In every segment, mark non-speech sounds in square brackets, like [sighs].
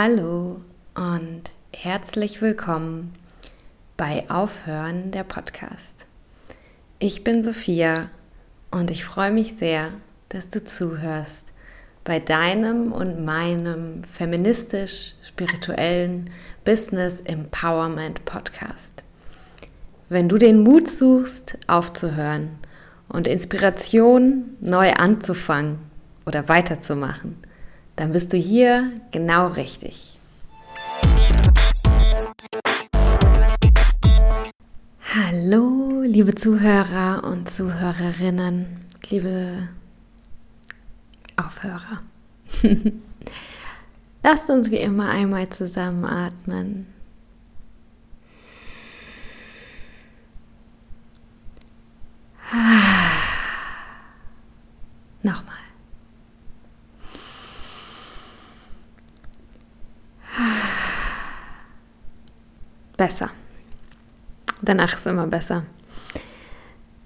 Hallo und herzlich willkommen bei Aufhören der Podcast. Ich bin Sophia und ich freue mich sehr, dass du zuhörst bei deinem und meinem feministisch-spirituellen Business Empowerment Podcast. Wenn du den Mut suchst, aufzuhören und Inspiration neu anzufangen oder weiterzumachen, dann bist du hier genau richtig. Hallo, liebe Zuhörer und Zuhörerinnen, liebe Aufhörer. [laughs] Lasst uns wie immer einmal zusammenatmen. [sighs] Nochmal. Besser. Danach ist immer besser.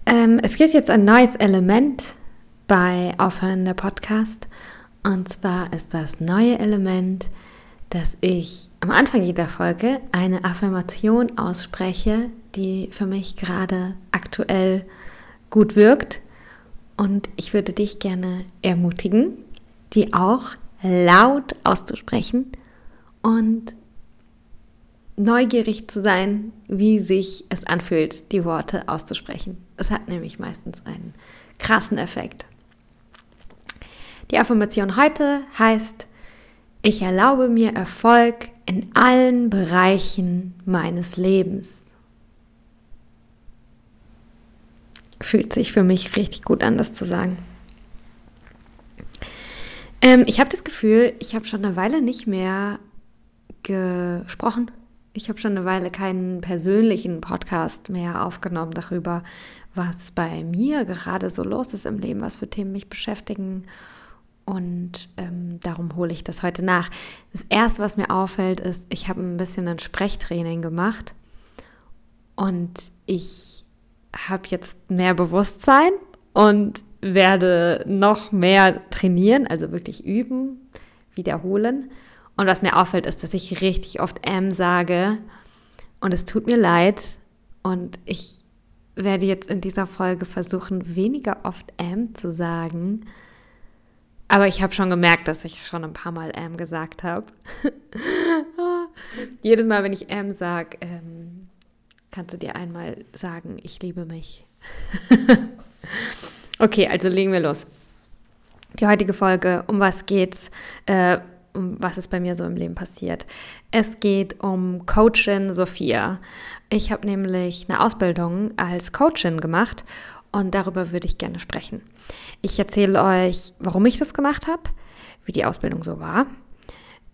Ähm, es gibt jetzt ein neues Element bei Aufhören der Podcast. Und zwar ist das neue Element, dass ich am Anfang jeder Folge eine Affirmation ausspreche, die für mich gerade aktuell gut wirkt. Und ich würde dich gerne ermutigen, die auch laut auszusprechen und neugierig zu sein, wie sich es anfühlt, die Worte auszusprechen. Es hat nämlich meistens einen krassen Effekt. Die Affirmation heute heißt, ich erlaube mir Erfolg in allen Bereichen meines Lebens. Fühlt sich für mich richtig gut an, das zu sagen. Ähm, ich habe das Gefühl, ich habe schon eine Weile nicht mehr gesprochen ich habe schon eine Weile keinen persönlichen Podcast mehr aufgenommen darüber, was bei mir gerade so los ist im Leben, was für Themen mich beschäftigen. Und ähm, darum hole ich das heute nach. Das Erste, was mir auffällt, ist, ich habe ein bisschen ein Sprechtraining gemacht und ich habe jetzt mehr Bewusstsein und werde noch mehr trainieren, also wirklich üben, wiederholen. Und was mir auffällt, ist, dass ich richtig oft M sage und es tut mir leid. Und ich werde jetzt in dieser Folge versuchen, weniger oft M zu sagen. Aber ich habe schon gemerkt, dass ich schon ein paar Mal M gesagt habe. [laughs] Jedes Mal, wenn ich M sage, ähm, kannst du dir einmal sagen, ich liebe mich. [laughs] okay, also legen wir los. Die heutige Folge, um was geht's? Äh, was ist bei mir so im Leben passiert. Es geht um Coachin Sophia. Ich habe nämlich eine Ausbildung als Coachin gemacht und darüber würde ich gerne sprechen. Ich erzähle euch, warum ich das gemacht habe, wie die Ausbildung so war.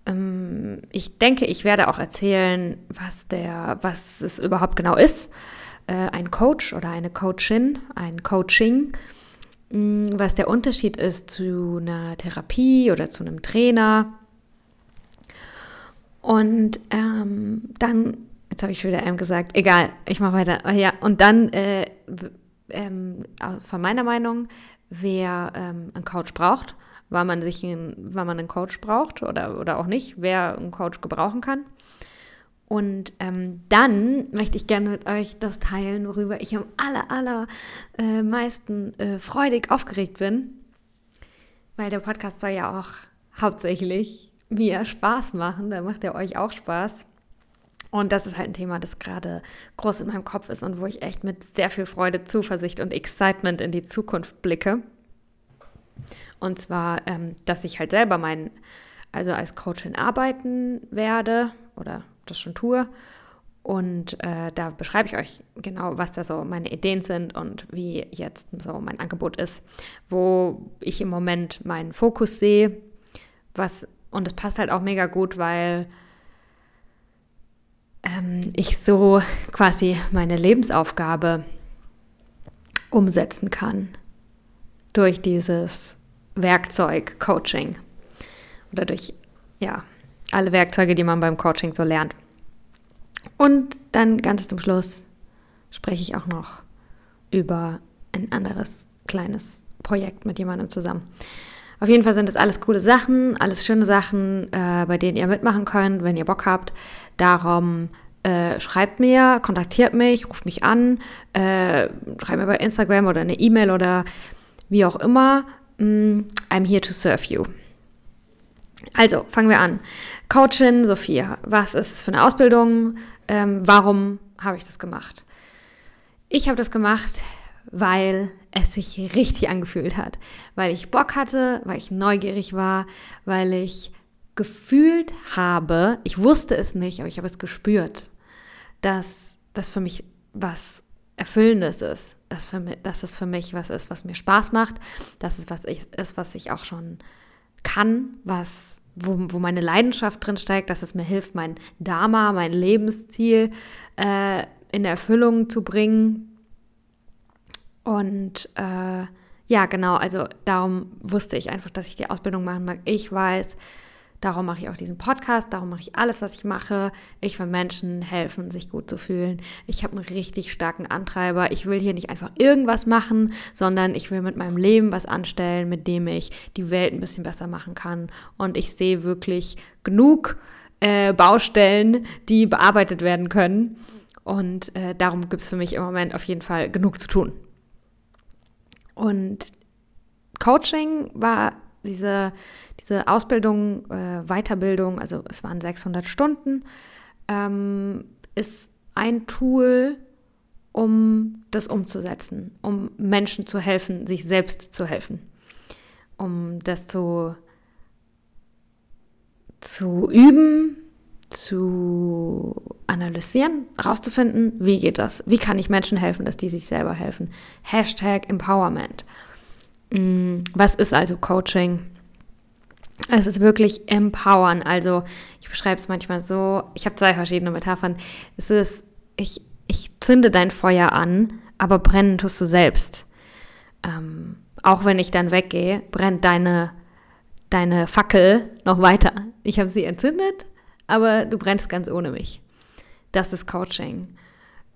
Ähm, ich denke, ich werde auch erzählen, was der, was es überhaupt genau ist. Äh, ein Coach oder eine Coachin, ein Coaching mm, was der Unterschied ist zu einer Therapie oder zu einem Trainer und ähm, dann, jetzt habe ich schon wieder M gesagt, egal, ich mache weiter. Oh, ja, und dann, äh, ähm, von meiner Meinung, wer ähm, einen Coach braucht, weil man sich, ein, weil man einen Coach braucht oder, oder auch nicht, wer einen Coach gebrauchen kann. Und ähm, dann möchte ich gerne mit euch das teilen, worüber ich am aller, aller äh, meisten äh, freudig aufgeregt bin, weil der Podcast soll ja auch hauptsächlich mir Spaß machen, dann macht er euch auch Spaß. Und das ist halt ein Thema, das gerade groß in meinem Kopf ist und wo ich echt mit sehr viel Freude, Zuversicht und Excitement in die Zukunft blicke. Und zwar, ähm, dass ich halt selber mein, also als Coachin arbeiten werde oder das schon tue. Und äh, da beschreibe ich euch genau, was da so meine Ideen sind und wie jetzt so mein Angebot ist, wo ich im Moment meinen Fokus sehe, was und es passt halt auch mega gut, weil ähm, ich so quasi meine Lebensaufgabe umsetzen kann durch dieses Werkzeug Coaching oder durch ja alle Werkzeuge, die man beim Coaching so lernt. Und dann ganz zum Schluss spreche ich auch noch über ein anderes kleines Projekt mit jemandem zusammen. Auf jeden Fall sind das alles coole Sachen, alles schöne Sachen, äh, bei denen ihr mitmachen könnt, wenn ihr Bock habt. Darum äh, schreibt mir, kontaktiert mich, ruft mich an, äh, schreibt mir bei Instagram oder eine E-Mail oder wie auch immer. Mm, I'm here to serve you. Also, fangen wir an. Coachin Sophia, was ist es für eine Ausbildung? Ähm, warum habe ich das gemacht? Ich habe das gemacht, weil es sich richtig angefühlt hat, weil ich Bock hatte, weil ich neugierig war, weil ich gefühlt habe, ich wusste es nicht, aber ich habe es gespürt, dass das für mich was Erfüllendes ist, dass, für mich, dass es für mich was ist, was mir Spaß macht, dass es was ist, was ich auch schon kann, was, wo, wo meine Leidenschaft drin steigt, dass es mir hilft, mein Dharma, mein Lebensziel äh, in Erfüllung zu bringen. Und äh, ja, genau, also darum wusste ich einfach, dass ich die Ausbildung machen mag. Ich weiß, Darum mache ich auch diesen Podcast, darum mache ich alles, was ich mache. Ich will Menschen helfen, sich gut zu fühlen. Ich habe einen richtig starken Antreiber. Ich will hier nicht einfach irgendwas machen, sondern ich will mit meinem Leben was anstellen, mit dem ich die Welt ein bisschen besser machen kann. Und ich sehe wirklich genug äh, Baustellen, die bearbeitet werden können. Und äh, darum gibt es für mich im Moment auf jeden Fall genug zu tun. Und Coaching war diese, diese Ausbildung, äh, Weiterbildung, also es waren 600 Stunden, ähm, ist ein Tool, um das umzusetzen, um Menschen zu helfen, sich selbst zu helfen, um das zu, zu üben, zu analysieren, rauszufinden, wie geht das? Wie kann ich Menschen helfen, dass die sich selber helfen? Hashtag Empowerment. Mm, was ist also Coaching? Es ist wirklich empowern. Also ich beschreibe es manchmal so, ich habe zwei verschiedene Metaphern. Es ist, ich, ich zünde dein Feuer an, aber brennen tust du selbst. Ähm, auch wenn ich dann weggehe, brennt deine, deine Fackel noch weiter. Ich habe sie entzündet, aber du brennst ganz ohne mich. Das ist Coaching.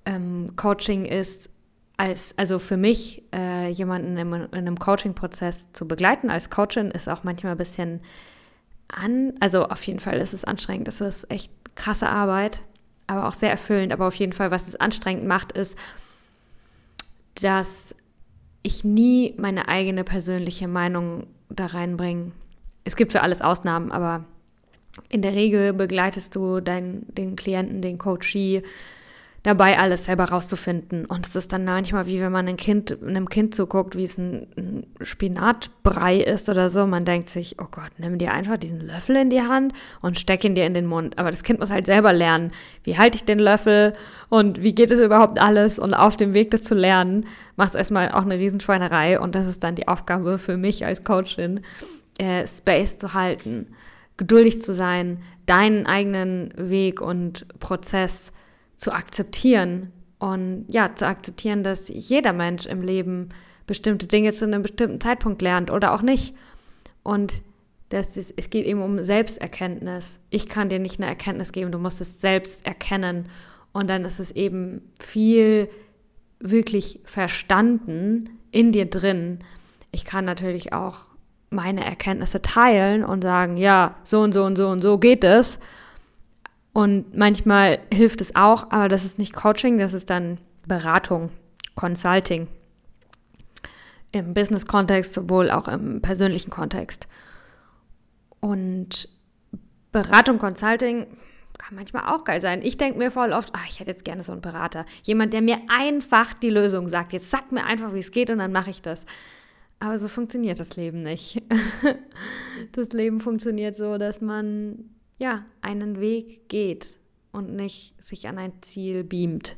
Ähm, Coaching ist als, also für mich, äh, jemanden in, in einem Coaching-Prozess zu begleiten als Coachin ist auch manchmal ein bisschen an, also auf jeden Fall ist es anstrengend, das ist echt krasse Arbeit, aber auch sehr erfüllend. Aber auf jeden Fall, was es anstrengend macht, ist, dass ich nie meine eigene persönliche Meinung da reinbringe. Es gibt für alles Ausnahmen, aber in der Regel begleitest du deinen, den Klienten, den Coachee dabei, alles selber rauszufinden. Und es ist dann manchmal wie wenn man ein kind, einem Kind zuguckt, wie es ein, ein Spinatbrei ist oder so. Man denkt sich, oh Gott, nimm dir einfach diesen Löffel in die Hand und steck ihn dir in den Mund. Aber das Kind muss halt selber lernen, wie halte ich den Löffel und wie geht es überhaupt alles. Und auf dem Weg, das zu lernen, macht es erstmal auch eine Riesenschweinerei. Und das ist dann die Aufgabe für mich als Coachin, äh, Space zu halten, geduldig zu sein, deinen eigenen Weg und Prozess zu akzeptieren und ja, zu akzeptieren, dass jeder Mensch im Leben bestimmte Dinge zu einem bestimmten Zeitpunkt lernt oder auch nicht. Und das ist, es geht eben um Selbsterkenntnis. Ich kann dir nicht eine Erkenntnis geben, du musst es selbst erkennen. Und dann ist es eben viel wirklich verstanden in dir drin. Ich kann natürlich auch meine Erkenntnisse teilen und sagen, ja, so und so und so und so geht es. Und manchmal hilft es auch, aber das ist nicht Coaching, das ist dann Beratung, Consulting. Im Business-Kontext, sowohl auch im persönlichen Kontext. Und Beratung, Consulting kann manchmal auch geil sein. Ich denke mir voll oft, ach, ich hätte jetzt gerne so einen Berater. Jemand, der mir einfach die Lösung sagt. Jetzt sagt mir einfach, wie es geht und dann mache ich das. Aber so funktioniert das Leben nicht. [laughs] das Leben funktioniert so, dass man ja, einen Weg geht und nicht sich an ein Ziel beamt.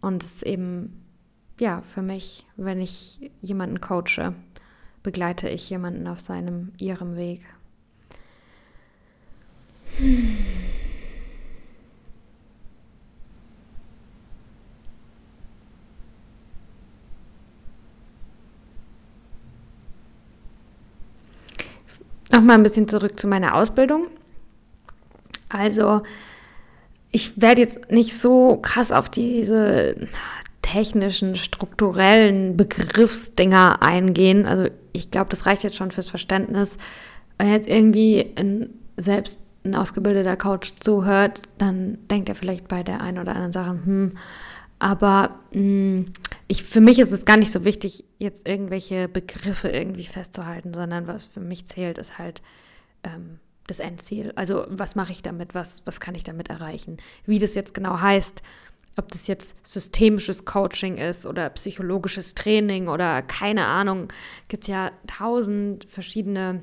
Und es ist eben, ja, für mich, wenn ich jemanden coache, begleite ich jemanden auf seinem, ihrem Weg. Nochmal ein bisschen zurück zu meiner Ausbildung. Also ich werde jetzt nicht so krass auf diese technischen, strukturellen Begriffsdinger eingehen. Also ich glaube, das reicht jetzt schon fürs Verständnis. Wenn jetzt irgendwie ein, selbst ein ausgebildeter Coach zuhört, dann denkt er vielleicht bei der einen oder anderen Sache, hm, aber mh, hm, ich, für mich ist es gar nicht so wichtig, jetzt irgendwelche Begriffe irgendwie festzuhalten, sondern was für mich zählt, ist halt ähm, das Endziel. Also was mache ich damit, was, was kann ich damit erreichen? Wie das jetzt genau heißt, ob das jetzt systemisches Coaching ist oder psychologisches Training oder keine Ahnung, gibt es ja tausend verschiedene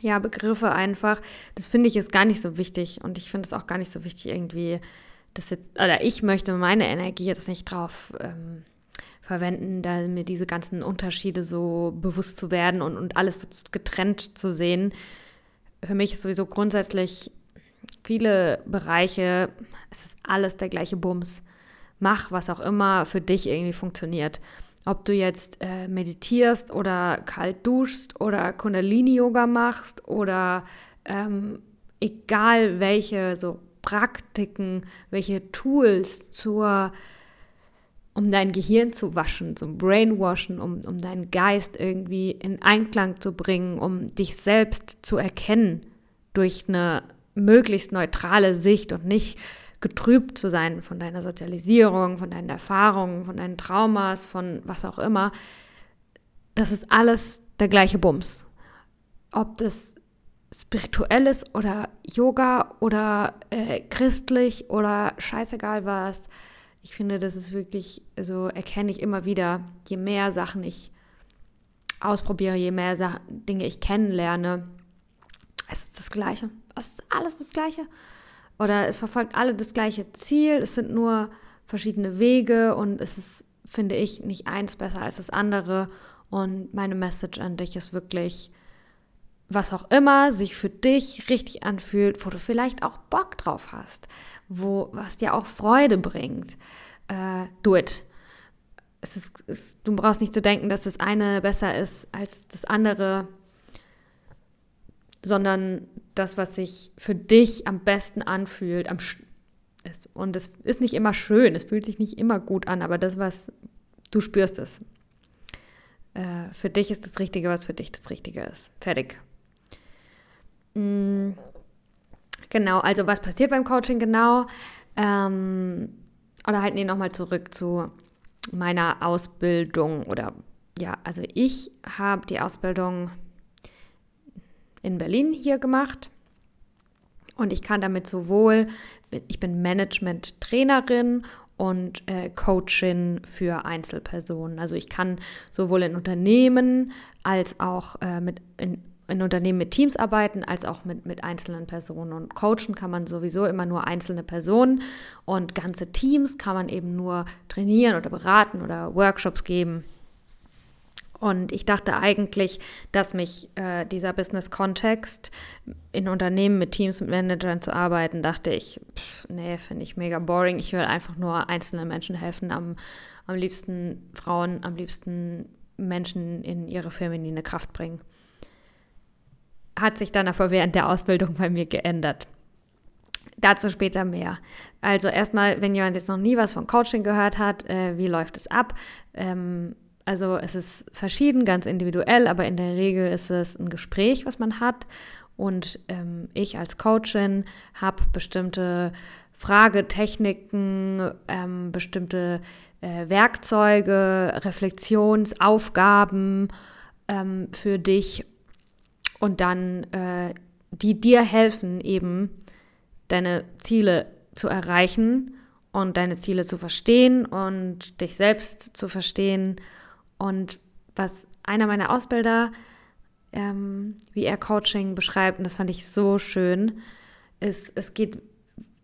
ja, Begriffe einfach. Das finde ich ist gar nicht so wichtig und ich finde es auch gar nicht so wichtig irgendwie, dass jetzt, oder ich möchte meine Energie jetzt nicht drauf ähm, verwenden, da mir diese ganzen Unterschiede so bewusst zu werden und, und alles so getrennt zu sehen. Für mich ist sowieso grundsätzlich viele Bereiche, es ist alles der gleiche Bums. Mach, was auch immer für dich irgendwie funktioniert. Ob du jetzt äh, meditierst oder kalt duschst oder Kundalini-Yoga machst oder ähm, egal welche so Praktiken, welche Tools zur, um dein Gehirn zu waschen, zum Brainwashen, um, um deinen Geist irgendwie in Einklang zu bringen, um dich selbst zu erkennen durch eine möglichst neutrale Sicht und nicht getrübt zu sein von deiner Sozialisierung, von deinen Erfahrungen, von deinen Traumas, von was auch immer, das ist alles der gleiche Bums. Ob das spirituell ist oder Yoga oder äh, christlich oder scheißegal was. Ich finde, das ist wirklich, so erkenne ich immer wieder, je mehr Sachen ich ausprobiere, je mehr Sachen, Dinge ich kennenlerne, es ist das Gleiche. Es ist alles das Gleiche oder es verfolgt alle das gleiche Ziel, es sind nur verschiedene Wege und es ist, finde ich, nicht eins besser als das andere. Und meine Message an dich ist wirklich, was auch immer sich für dich richtig anfühlt, wo du vielleicht auch Bock drauf hast, wo was dir auch Freude bringt, äh, do it. Es ist, es, du brauchst nicht zu denken, dass das eine besser ist als das andere sondern das, was sich für dich am besten anfühlt, am ist. Und es ist nicht immer schön, es fühlt sich nicht immer gut an, aber das, was du spürst, es. Äh, für dich ist das Richtige, was für dich das Richtige ist. Fertig. Mhm. Genau, also was passiert beim Coaching genau? Ähm, oder halt, nee, nochmal zurück zu meiner Ausbildung oder ja, also ich habe die Ausbildung in Berlin hier gemacht. Und ich kann damit sowohl, ich bin Management-Trainerin und äh, Coachin für Einzelpersonen. Also ich kann sowohl in Unternehmen als auch äh, mit in, in, Unternehmen mit Teams arbeiten, als auch mit, mit einzelnen Personen. Und coachen kann man sowieso immer nur einzelne Personen und ganze Teams kann man eben nur trainieren oder beraten oder Workshops geben. Und ich dachte eigentlich, dass mich äh, dieser Business-Kontext in Unternehmen mit Teams, mit Managern zu arbeiten, dachte ich, pff, nee, finde ich mega boring. Ich will einfach nur einzelnen Menschen helfen, am, am liebsten Frauen, am liebsten Menschen in ihre feminine Kraft bringen. Hat sich dann aber während der Ausbildung bei mir geändert. Dazu später mehr. Also erstmal, wenn jemand jetzt noch nie was von Coaching gehört hat, äh, wie läuft es ab? Ähm, also es ist verschieden, ganz individuell, aber in der Regel ist es ein Gespräch, was man hat. Und ähm, ich als Coachin habe bestimmte Fragetechniken, ähm, bestimmte äh, Werkzeuge, Reflexionsaufgaben ähm, für dich und dann äh, die dir helfen, eben deine Ziele zu erreichen und deine Ziele zu verstehen und dich selbst zu verstehen. Und was einer meiner Ausbilder, ähm, wie er Coaching beschreibt, und das fand ich so schön, ist, es geht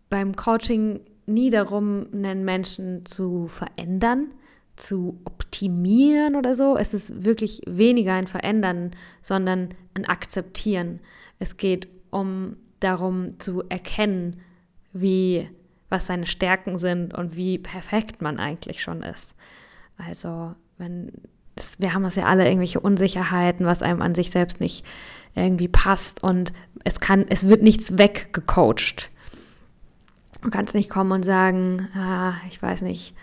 beim Coaching nie darum, einen Menschen zu verändern, zu optimieren oder so. Es ist wirklich weniger ein Verändern, sondern ein Akzeptieren. Es geht um darum zu erkennen, wie was seine Stärken sind und wie perfekt man eigentlich schon ist. Also wenn das, wir haben es ja alle irgendwelche Unsicherheiten, was einem an sich selbst nicht irgendwie passt und es kann, es wird nichts weggecoacht. Du kannst nicht kommen und sagen, ah, ich weiß nicht,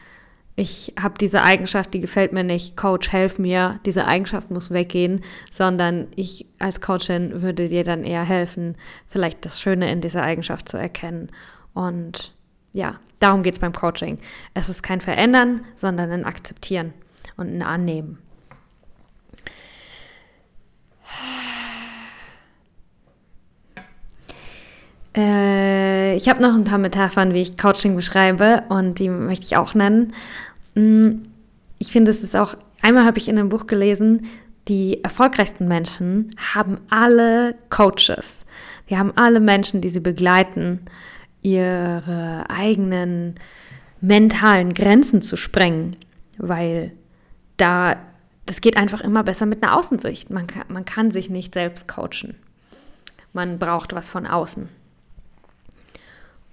ich habe diese Eigenschaft, die gefällt mir nicht, Coach, helf mir, diese Eigenschaft muss weggehen, sondern ich als Coachin würde dir dann eher helfen, vielleicht das Schöne in dieser Eigenschaft zu erkennen. Und ja, darum geht es beim Coaching. Es ist kein Verändern, sondern ein Akzeptieren und ein Annehmen. Äh, ich habe noch ein paar Metaphern, wie ich Coaching beschreibe und die möchte ich auch nennen. Mm, ich finde, es ist auch, einmal habe ich in einem Buch gelesen, die erfolgreichsten Menschen haben alle Coaches. Die haben alle Menschen, die sie begleiten, ihre eigenen mentalen Grenzen zu sprengen, weil da, das geht einfach immer besser mit einer Außensicht. Man kann, man kann sich nicht selbst coachen. Man braucht was von außen.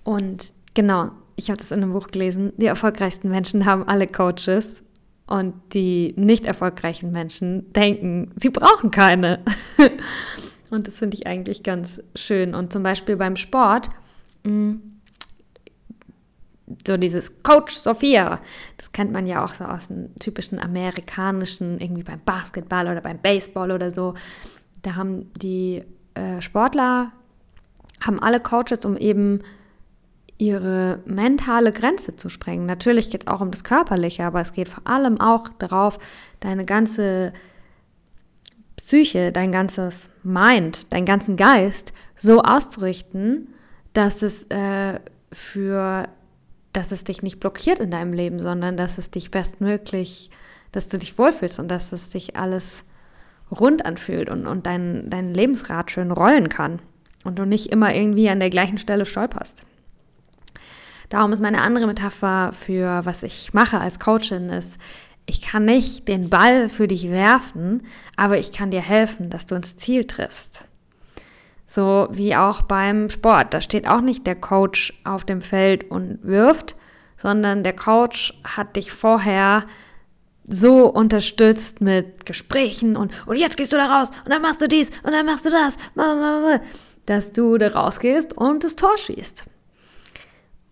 Und genau, ich habe das in einem Buch gelesen, die erfolgreichsten Menschen haben alle Coaches und die nicht erfolgreichen Menschen denken, sie brauchen keine. [laughs] und das finde ich eigentlich ganz schön. Und zum Beispiel beim Sport, mm, so dieses Coach Sophia, das kennt man ja auch so aus dem typischen amerikanischen, irgendwie beim Basketball oder beim Baseball oder so. Da haben die äh, Sportler, haben alle Coaches, um eben ihre mentale Grenze zu sprengen. Natürlich geht es auch um das Körperliche, aber es geht vor allem auch darauf, deine ganze Psyche, dein ganzes Mind, deinen ganzen Geist so auszurichten, dass es äh, für, dass es dich nicht blockiert in deinem Leben, sondern dass es dich bestmöglich, dass du dich wohlfühlst und dass es sich alles rund anfühlt und, und dein, dein Lebensrad schön rollen kann und du nicht immer irgendwie an der gleichen Stelle stolperst. Darum ist meine andere Metapher für was ich mache als Coachin ist, ich kann nicht den Ball für dich werfen, aber ich kann dir helfen, dass du ins Ziel triffst. So wie auch beim Sport. Da steht auch nicht der Coach auf dem Feld und wirft, sondern der Coach hat dich vorher so unterstützt mit Gesprächen und, und jetzt gehst du da raus und dann machst du dies und dann machst du das, dass du da rausgehst und das Tor schießt.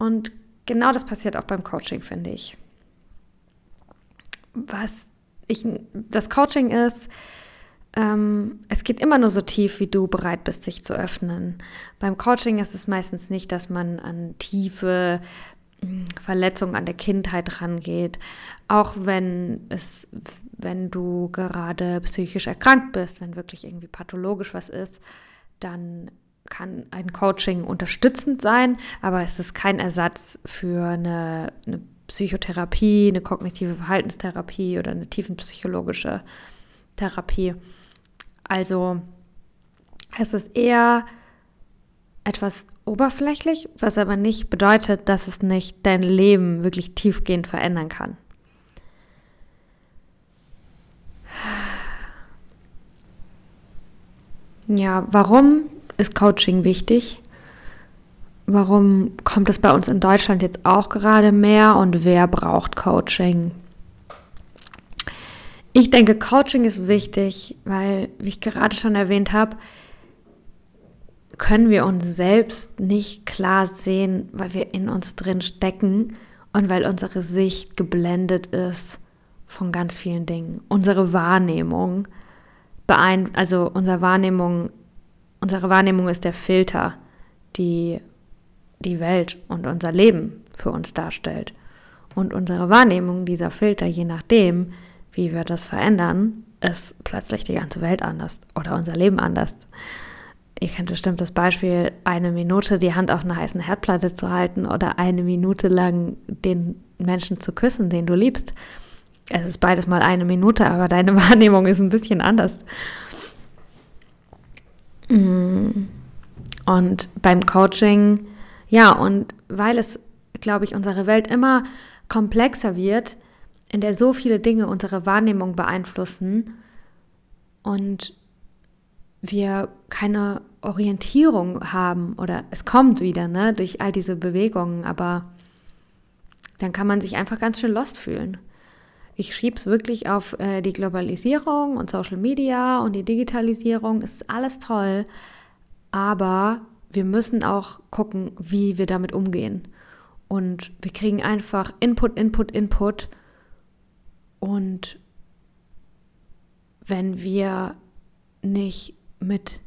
Und genau das passiert auch beim Coaching, finde ich. Was ich, das Coaching ist, ähm, es geht immer nur so tief, wie du bereit bist, sich zu öffnen. Beim Coaching ist es meistens nicht, dass man an tiefe hm, Verletzungen an der Kindheit rangeht, auch wenn es, wenn du gerade psychisch erkrankt bist, wenn wirklich irgendwie pathologisch was ist, dann kann ein Coaching unterstützend sein, aber es ist kein Ersatz für eine, eine Psychotherapie, eine kognitive Verhaltenstherapie oder eine tiefenpsychologische Therapie. Also es ist eher etwas oberflächlich, was aber nicht bedeutet, dass es nicht dein Leben wirklich tiefgehend verändern kann. Ja, warum ist Coaching wichtig? Warum kommt es bei uns in Deutschland jetzt auch gerade mehr und wer braucht Coaching? Ich denke, Coaching ist wichtig, weil, wie ich gerade schon erwähnt habe, können wir uns selbst nicht klar sehen, weil wir in uns drin stecken und weil unsere Sicht geblendet ist von ganz vielen Dingen. Unsere Wahrnehmung beein also unsere Wahrnehmung Unsere Wahrnehmung ist der Filter, die die Welt und unser Leben für uns darstellt. Und unsere Wahrnehmung dieser Filter, je nachdem, wie wir das verändern, ist plötzlich die ganze Welt anders oder unser Leben anders. Ihr kennt bestimmt das Beispiel, eine Minute die Hand auf einer heißen Herdplatte zu halten oder eine Minute lang den Menschen zu küssen, den du liebst. Es ist beides mal eine Minute, aber deine [laughs] Wahrnehmung ist ein bisschen anders. Mm. Und beim Coaching, ja, und weil es, glaube ich, unsere Welt immer komplexer wird, in der so viele Dinge unsere Wahrnehmung beeinflussen und wir keine Orientierung haben oder es kommt wieder, ne, durch all diese Bewegungen, aber dann kann man sich einfach ganz schön lost fühlen. Ich schrieb es wirklich auf äh, die Globalisierung und Social Media und die Digitalisierung. Es ist alles toll, aber wir müssen auch gucken, wie wir damit umgehen. Und wir kriegen einfach Input, Input, Input Und wenn wir nicht mit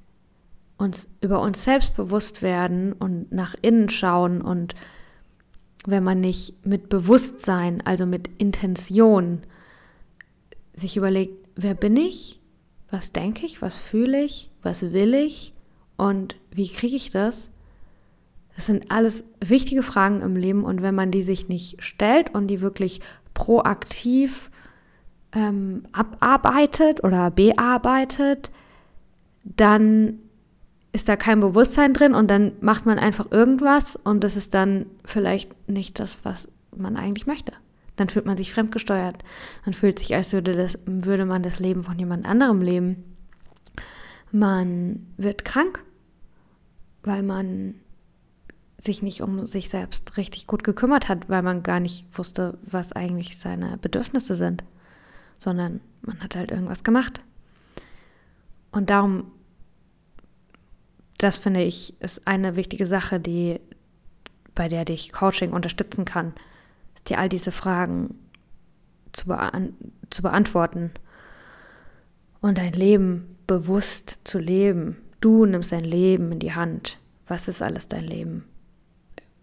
uns über uns selbst bewusst werden und nach innen schauen und wenn man nicht mit Bewusstsein, also mit Intention sich überlegt, wer bin ich, was denke ich, was fühle ich, was will ich? Und wie kriege ich das? Das sind alles wichtige Fragen im Leben. Und wenn man die sich nicht stellt und die wirklich proaktiv ähm, abarbeitet oder bearbeitet, dann ist da kein Bewusstsein drin und dann macht man einfach irgendwas und das ist dann vielleicht nicht das, was man eigentlich möchte. Dann fühlt man sich fremdgesteuert. Man fühlt sich, als würde, das, würde man das Leben von jemand anderem leben. Man wird krank, weil man sich nicht um sich selbst richtig gut gekümmert hat, weil man gar nicht wusste, was eigentlich seine Bedürfnisse sind, sondern man hat halt irgendwas gemacht. Und darum das finde ich ist eine wichtige Sache, die bei der dich Coaching unterstützen kann, dir all diese Fragen zu, beant zu beantworten und dein Leben bewusst zu leben. Du nimmst dein Leben in die Hand. Was ist alles dein Leben?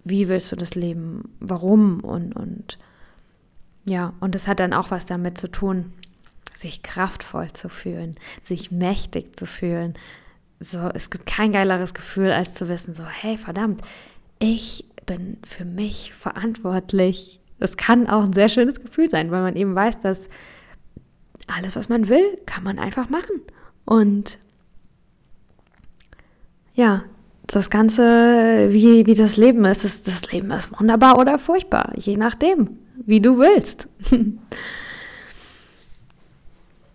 Wie willst du das Leben? Warum? Und, und ja, und es hat dann auch was damit zu tun, sich kraftvoll zu fühlen, sich mächtig zu fühlen, so, es gibt kein geileres Gefühl, als zu wissen, so, hey, verdammt, ich bin für mich verantwortlich. Das kann auch ein sehr schönes Gefühl sein, weil man eben weiß, dass alles, was man will, kann man einfach machen. Und ja, das Ganze, wie, wie das Leben ist, das, das Leben ist wunderbar oder furchtbar, je nachdem, wie du willst. [laughs]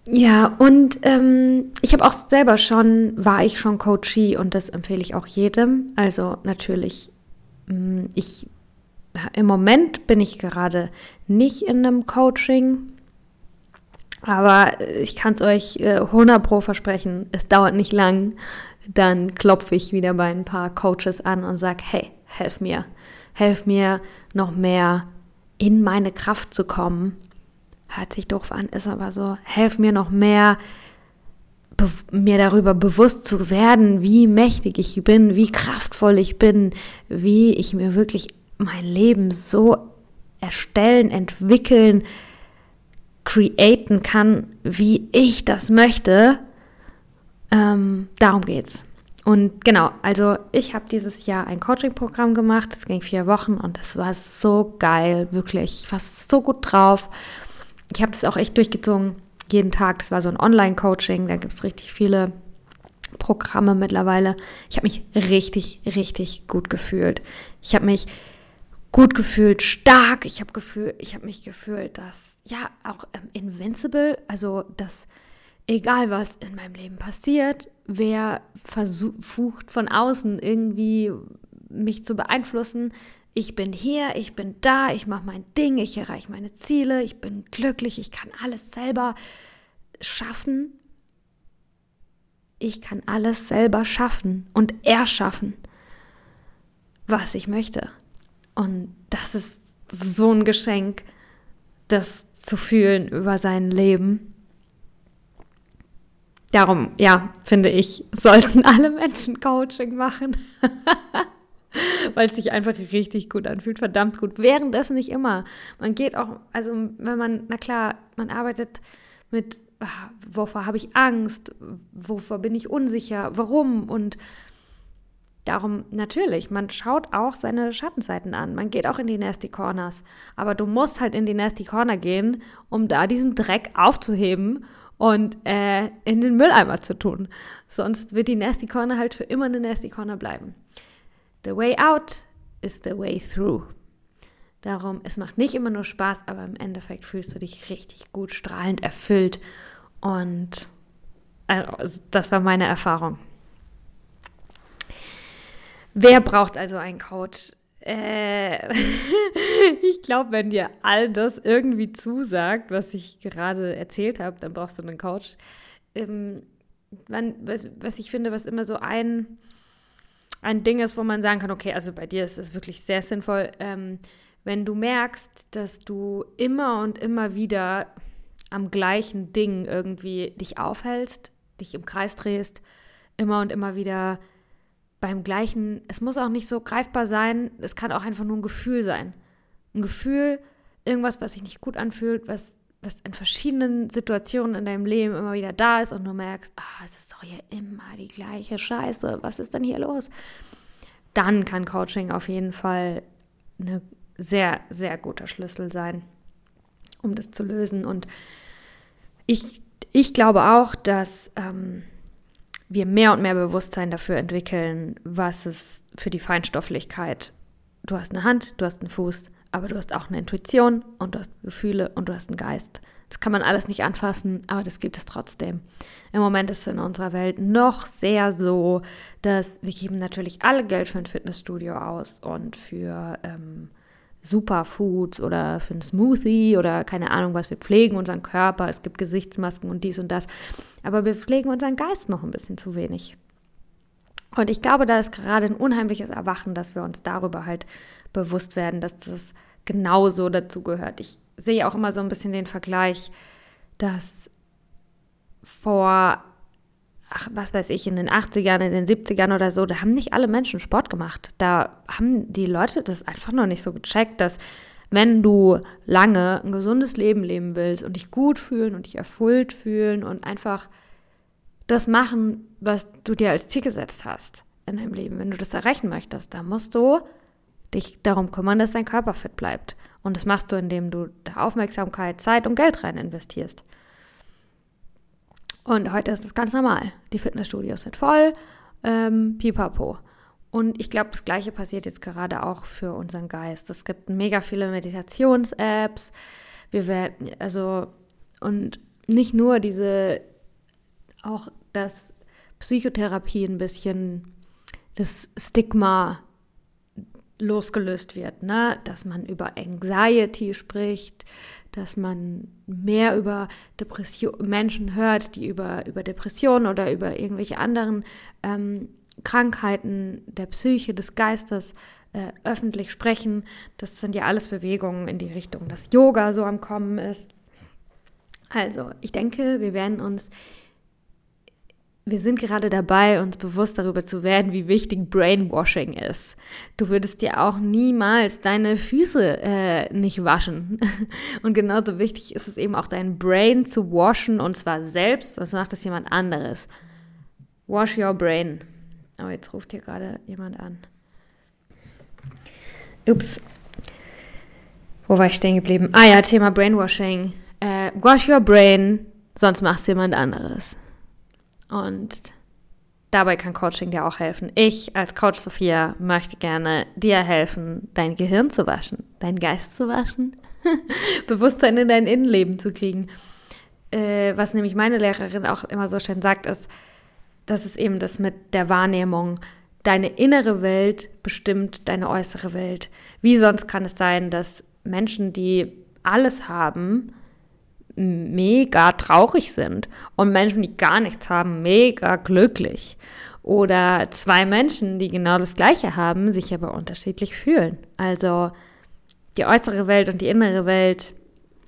Ja, und ähm, ich habe auch selber schon, war ich schon Coachie und das empfehle ich auch jedem. Also natürlich, mm, ich im Moment bin ich gerade nicht in einem Coaching, aber ich kann es euch äh, 100 pro versprechen, es dauert nicht lang. Dann klopfe ich wieder bei ein paar Coaches an und sage, hey, helf mir, helf mir noch mehr in meine Kraft zu kommen hört sich doof an, ist aber so, helf mir noch mehr, mir darüber bewusst zu werden, wie mächtig ich bin, wie kraftvoll ich bin, wie ich mir wirklich mein Leben so erstellen, entwickeln, createn kann, wie ich das möchte. Ähm, darum geht's. Und genau, also ich habe dieses Jahr ein Coaching-Programm gemacht, das ging vier Wochen und das war so geil, wirklich. Ich war so gut drauf ich habe das auch echt durchgezogen, jeden Tag. Das war so ein Online-Coaching, da gibt es richtig viele Programme mittlerweile. Ich habe mich richtig, richtig gut gefühlt. Ich habe mich gut gefühlt, stark. Ich habe gefühlt, ich habe mich gefühlt, dass ja auch ähm, invincible, also dass egal was in meinem Leben passiert, wer versucht von außen irgendwie mich zu beeinflussen, ich bin hier, ich bin da, ich mache mein Ding, ich erreiche meine Ziele, ich bin glücklich, ich kann alles selber schaffen. Ich kann alles selber schaffen und erschaffen, was ich möchte. Und das ist so ein Geschenk, das zu fühlen über sein Leben. Darum, ja, finde ich, sollten alle Menschen Coaching machen. [laughs] [laughs] weil es sich einfach richtig gut anfühlt, verdammt gut. Währenddessen nicht immer. Man geht auch, also wenn man, na klar, man arbeitet mit, ach, wovor habe ich Angst, wovor bin ich unsicher, warum und Darum natürlich, man schaut auch seine Schattenseiten an. Man geht auch in die Nasty Corners. Aber du musst halt in die Nasty Corner gehen, um da diesen Dreck aufzuheben und äh, in den Mülleimer zu tun. Sonst wird die Nasty Corner halt für immer eine Nasty Corner bleiben. The way out is the way through. Darum, es macht nicht immer nur Spaß, aber im Endeffekt fühlst du dich richtig gut, strahlend erfüllt. Und also, das war meine Erfahrung. Wer braucht also einen Coach? Äh, [laughs] ich glaube, wenn dir all das irgendwie zusagt, was ich gerade erzählt habe, dann brauchst du einen Coach. Ähm, man, was, was ich finde, was immer so ein ein Ding ist, wo man sagen kann, okay, also bei dir ist es wirklich sehr sinnvoll, ähm, wenn du merkst, dass du immer und immer wieder am gleichen Ding irgendwie dich aufhältst, dich im Kreis drehst, immer und immer wieder beim gleichen, es muss auch nicht so greifbar sein, es kann auch einfach nur ein Gefühl sein. Ein Gefühl, irgendwas, was sich nicht gut anfühlt, was, was in verschiedenen Situationen in deinem Leben immer wieder da ist und du merkst, ah, es ist doch hier immer die gleiche Scheiße, was ist denn hier los? Dann kann Coaching auf jeden Fall ein sehr, sehr guter Schlüssel sein, um das zu lösen. Und ich, ich glaube auch, dass ähm, wir mehr und mehr Bewusstsein dafür entwickeln, was es für die Feinstofflichkeit. Du hast eine Hand, du hast einen Fuß, aber du hast auch eine Intuition und du hast Gefühle und du hast einen Geist. Das kann man alles nicht anfassen, aber das gibt es trotzdem. Im Moment ist es in unserer Welt noch sehr so, dass wir geben natürlich alle Geld für ein Fitnessstudio aus und für ähm, Superfoods oder für ein Smoothie oder keine Ahnung was. Wir pflegen unseren Körper, es gibt Gesichtsmasken und dies und das. Aber wir pflegen unseren Geist noch ein bisschen zu wenig. Und ich glaube, da ist gerade ein unheimliches Erwachen, dass wir uns darüber halt bewusst werden, dass das genauso dazu gehört. Ich sehe auch immer so ein bisschen den Vergleich, dass vor ach, was weiß ich, in den 80ern, in den 70ern oder so, da haben nicht alle Menschen Sport gemacht. Da haben die Leute das einfach noch nicht so gecheckt, dass wenn du lange ein gesundes Leben leben willst und dich gut fühlen und dich erfüllt fühlen und einfach das machen, was du dir als Ziel gesetzt hast in deinem Leben, wenn du das erreichen möchtest, dann musst du dich darum kümmern, dass dein Körper fit bleibt. Und das machst du, indem du Aufmerksamkeit, Zeit und Geld rein investierst. Und heute ist das ganz normal. Die Fitnessstudios sind voll, ähm, pipapo. Und ich glaube, das Gleiche passiert jetzt gerade auch für unseren Geist. Es gibt mega viele Meditations-Apps. Wir werden, also, und nicht nur diese, auch dass Psychotherapie ein bisschen das Stigma losgelöst wird, ne? dass man über Anxiety spricht, dass man mehr über Depression, Menschen hört, die über, über Depressionen oder über irgendwelche anderen ähm, Krankheiten der Psyche, des Geistes äh, öffentlich sprechen. Das sind ja alles Bewegungen in die Richtung, dass Yoga so am Kommen ist. Also, ich denke, wir werden uns wir sind gerade dabei, uns bewusst darüber zu werden, wie wichtig Brainwashing ist. Du würdest dir auch niemals deine Füße äh, nicht waschen. [laughs] Und genauso wichtig ist es eben auch, dein Brain zu waschen und zwar selbst, sonst macht das jemand anderes. Wash your brain. Oh, jetzt ruft hier gerade jemand an. Ups. Wo war ich stehen geblieben? Ah ja, Thema Brainwashing. Äh, wash your brain, sonst macht es jemand anderes. Und dabei kann Coaching dir auch helfen. Ich als Coach Sophia möchte gerne dir helfen, dein Gehirn zu waschen, deinen Geist zu waschen, [laughs] Bewusstsein in dein Innenleben zu kriegen. Äh, was nämlich meine Lehrerin auch immer so schön sagt, ist, das ist eben das mit der Wahrnehmung. Deine innere Welt bestimmt deine äußere Welt. Wie sonst kann es sein, dass Menschen, die alles haben, mega traurig sind und Menschen, die gar nichts haben, mega glücklich. Oder zwei Menschen, die genau das Gleiche haben, sich aber unterschiedlich fühlen. Also die äußere Welt und die innere Welt,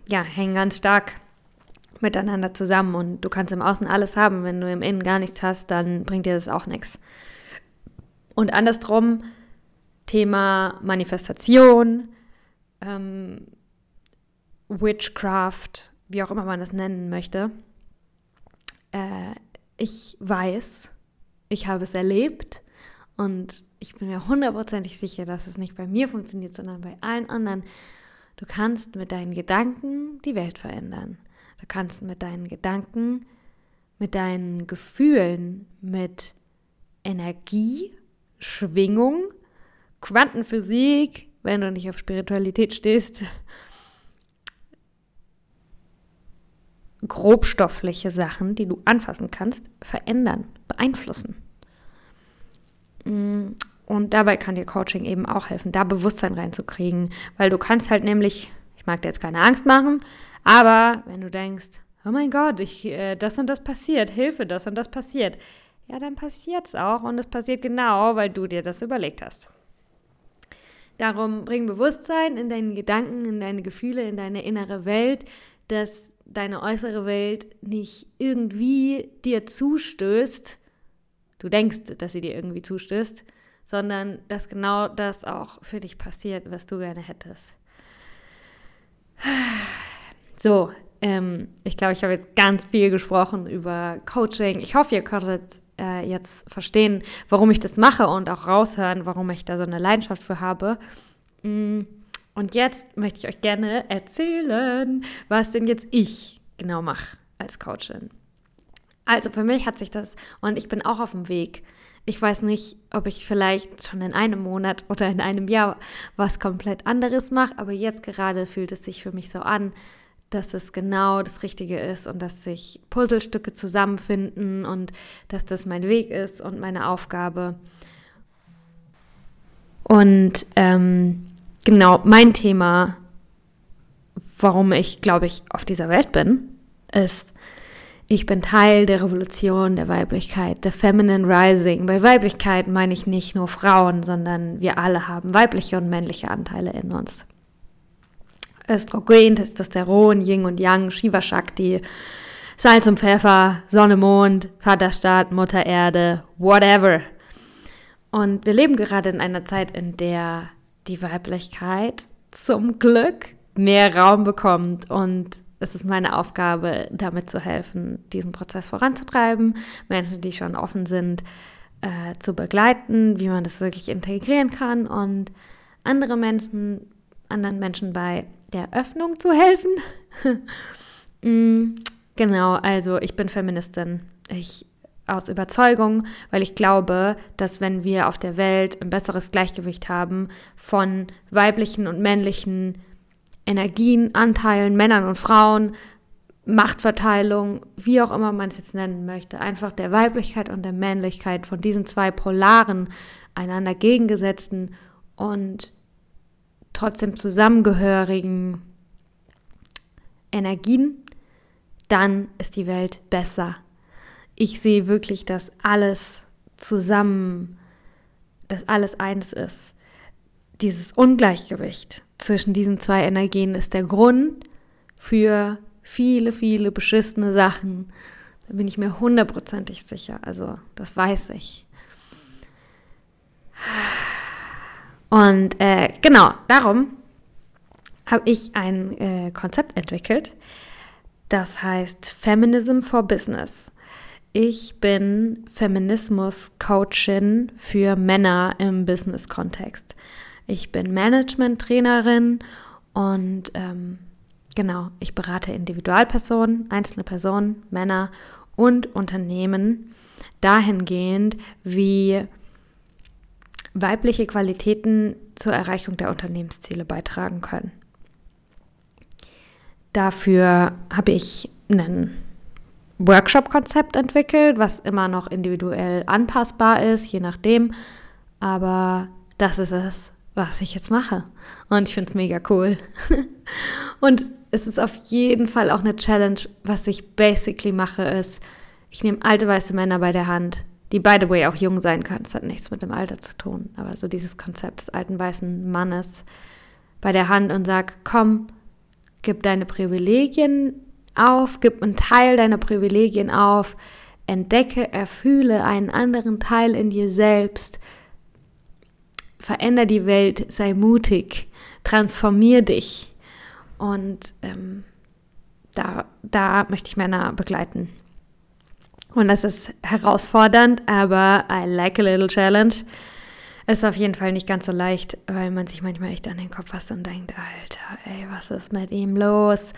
ja, hängen ganz stark miteinander zusammen und du kannst im Außen alles haben. Wenn du im Innen gar nichts hast, dann bringt dir das auch nichts. Und andersrum, Thema Manifestation, ähm, Witchcraft, wie auch immer man das nennen möchte. Äh, ich weiß, ich habe es erlebt und ich bin mir hundertprozentig sicher, dass es nicht bei mir funktioniert, sondern bei allen anderen. Du kannst mit deinen Gedanken die Welt verändern. Du kannst mit deinen Gedanken, mit deinen Gefühlen, mit Energie, Schwingung, Quantenphysik, wenn du nicht auf Spiritualität stehst, grobstoffliche Sachen, die du anfassen kannst, verändern, beeinflussen. Mm, und dabei kann dir Coaching eben auch helfen, da Bewusstsein reinzukriegen, weil du kannst halt nämlich, ich mag dir jetzt keine Angst machen, aber wenn du denkst, oh mein Gott, ich, äh, das und das passiert, Hilfe, das und das passiert, ja, dann passiert es auch und es passiert genau, weil du dir das überlegt hast. Darum bring Bewusstsein in deinen Gedanken, in deine Gefühle, in deine innere Welt, dass deine äußere Welt nicht irgendwie dir zustößt, du denkst, dass sie dir irgendwie zustößt, sondern dass genau das auch für dich passiert, was du gerne hättest. So, ähm, ich glaube, ich habe jetzt ganz viel gesprochen über Coaching. Ich hoffe, ihr konntet äh, jetzt verstehen, warum ich das mache und auch raushören, warum ich da so eine Leidenschaft für habe. Mm, und jetzt möchte ich euch gerne erzählen, was denn jetzt ich genau mache als Coachin. Also für mich hat sich das, und ich bin auch auf dem Weg. Ich weiß nicht, ob ich vielleicht schon in einem Monat oder in einem Jahr was komplett anderes mache, aber jetzt gerade fühlt es sich für mich so an, dass es genau das Richtige ist und dass sich Puzzlestücke zusammenfinden und dass das mein Weg ist und meine Aufgabe. Und ähm, genau mein Thema, warum ich, glaube ich, auf dieser Welt bin, ist, ich bin Teil der Revolution der Weiblichkeit, der Feminine Rising. Bei Weiblichkeit meine ich nicht nur Frauen, sondern wir alle haben weibliche und männliche Anteile in uns. Östrogen, Testosteron, Yin und Yang, Shiva Shakti, Salz und Pfeffer, Sonne, Mond, Vaterstaat, Mutter Erde, whatever. Und wir leben gerade in einer Zeit, in der die Weiblichkeit zum Glück mehr Raum bekommt und es ist meine Aufgabe, damit zu helfen, diesen Prozess voranzutreiben, Menschen, die schon offen sind, äh, zu begleiten, wie man das wirklich integrieren kann und andere Menschen, anderen Menschen bei der Öffnung zu helfen. [laughs] mm, genau, also ich bin Feministin. Ich aus Überzeugung, weil ich glaube, dass wenn wir auf der Welt ein besseres Gleichgewicht haben von weiblichen und männlichen Energien, Anteilen, Männern und Frauen, Machtverteilung, wie auch immer man es jetzt nennen möchte, einfach der Weiblichkeit und der Männlichkeit von diesen zwei polaren, einander gegengesetzten und trotzdem zusammengehörigen Energien, dann ist die Welt besser. Ich sehe wirklich, dass alles zusammen, dass alles eins ist. Dieses Ungleichgewicht zwischen diesen zwei Energien ist der Grund für viele, viele beschissene Sachen. Da bin ich mir hundertprozentig sicher. Also, das weiß ich. Und äh, genau, darum habe ich ein äh, Konzept entwickelt, das heißt Feminism for Business. Ich bin Feminismus-Coachin für Männer im Business-Kontext. Ich bin Management-Trainerin und ähm, genau, ich berate Individualpersonen, einzelne Personen, Männer und Unternehmen dahingehend, wie weibliche Qualitäten zur Erreichung der Unternehmensziele beitragen können. Dafür habe ich ein Workshop-Konzept entwickelt, was immer noch individuell anpassbar ist, je nachdem. Aber das ist es, was ich jetzt mache. Und ich finde es mega cool. [laughs] Und es ist auf jeden Fall auch eine Challenge. Was ich basically mache, ist, ich nehme alte weiße Männer bei der Hand, die by the way auch jung sein können. Das hat nichts mit dem Alter zu tun. Aber so dieses Konzept des alten weißen Mannes bei der Hand und sag, komm, gib deine Privilegien auf, gib einen Teil deiner Privilegien auf, entdecke, erfühle einen anderen Teil in dir selbst, veränder die Welt, sei mutig, transformier dich. Und ähm, da, da möchte ich Männer begleiten. Und das ist herausfordernd, aber I like a little challenge. Ist auf jeden Fall nicht ganz so leicht, weil man sich manchmal echt an den Kopf fasst und denkt, Alter, ey, was ist mit ihm los?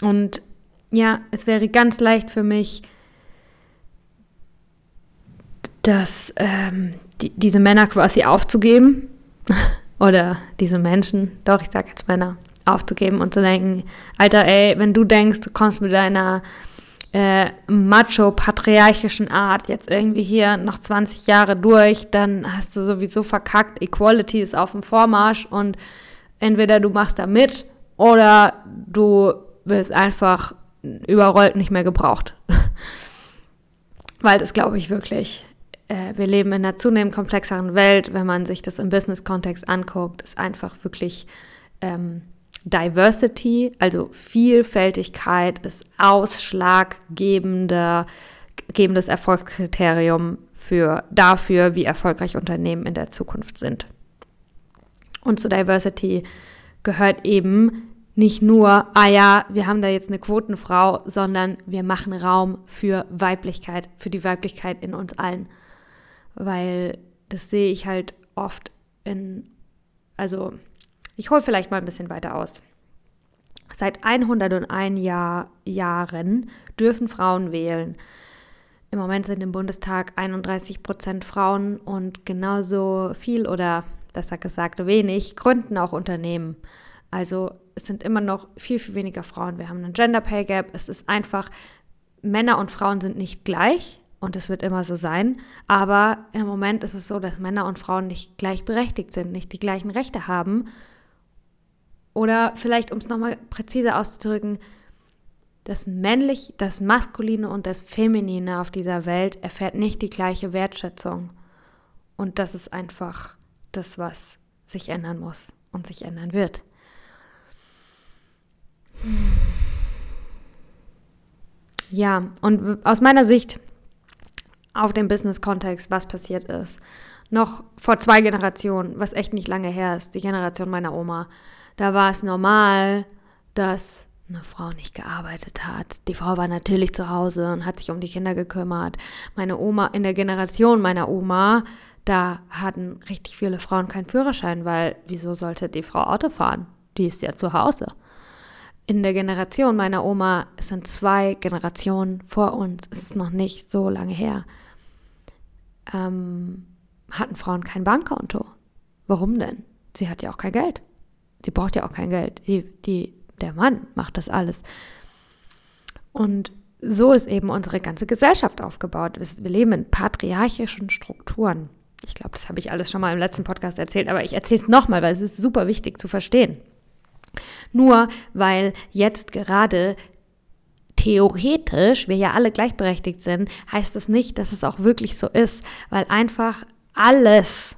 Und ja, es wäre ganz leicht für mich, dass ähm, die, diese Männer quasi aufzugeben [laughs] oder diese Menschen, doch, ich sage jetzt Männer, aufzugeben und zu denken, Alter, ey, wenn du denkst, du kommst mit deiner äh, macho-patriarchischen Art jetzt irgendwie hier noch 20 Jahre durch, dann hast du sowieso verkackt. Equality ist auf dem Vormarsch und entweder du machst da mit oder du wirst einfach überrollt nicht mehr gebraucht. [laughs] Weil das glaube ich wirklich. Äh, wir leben in einer zunehmend komplexeren Welt. Wenn man sich das im Business-Kontext anguckt, ist einfach wirklich ähm, Diversity, also Vielfältigkeit, ist ausschlaggebendes Erfolgskriterium für, dafür, wie erfolgreich Unternehmen in der Zukunft sind. Und zu Diversity gehört eben nicht nur, ah ja, wir haben da jetzt eine Quotenfrau, sondern wir machen Raum für Weiblichkeit, für die Weiblichkeit in uns allen. Weil das sehe ich halt oft in, also ich hole vielleicht mal ein bisschen weiter aus. Seit 101 Jahr, Jahren dürfen Frauen wählen. Im Moment sind im Bundestag 31 Prozent Frauen und genauso viel oder besser gesagt wenig gründen auch Unternehmen. Also es sind immer noch viel, viel weniger Frauen. Wir haben einen Gender Pay Gap. Es ist einfach, Männer und Frauen sind nicht gleich und es wird immer so sein. Aber im Moment ist es so, dass Männer und Frauen nicht gleichberechtigt sind, nicht die gleichen Rechte haben. Oder vielleicht, um es nochmal präziser auszudrücken, das männlich, das maskuline und das feminine auf dieser Welt erfährt nicht die gleiche Wertschätzung. Und das ist einfach das, was sich ändern muss und sich ändern wird. Ja, und aus meiner Sicht auf dem Business-Kontext, was passiert ist, noch vor zwei Generationen, was echt nicht lange her ist, die Generation meiner Oma, da war es normal, dass eine Frau nicht gearbeitet hat. Die Frau war natürlich zu Hause und hat sich um die Kinder gekümmert. Meine Oma, in der Generation meiner Oma, da hatten richtig viele Frauen keinen Führerschein, weil wieso sollte die Frau Auto fahren? Die ist ja zu Hause. In der Generation meiner Oma, es sind zwei Generationen vor uns, es ist noch nicht so lange her, ähm, hatten Frauen kein Bankkonto. Warum denn? Sie hat ja auch kein Geld. Sie braucht ja auch kein Geld. Die, die der Mann macht das alles. Und so ist eben unsere ganze Gesellschaft aufgebaut. Wir leben in patriarchischen Strukturen. Ich glaube, das habe ich alles schon mal im letzten Podcast erzählt, aber ich erzähle es nochmal, weil es ist super wichtig zu verstehen. Nur weil jetzt gerade theoretisch wir ja alle gleichberechtigt sind, heißt das nicht, dass es auch wirklich so ist, weil einfach alles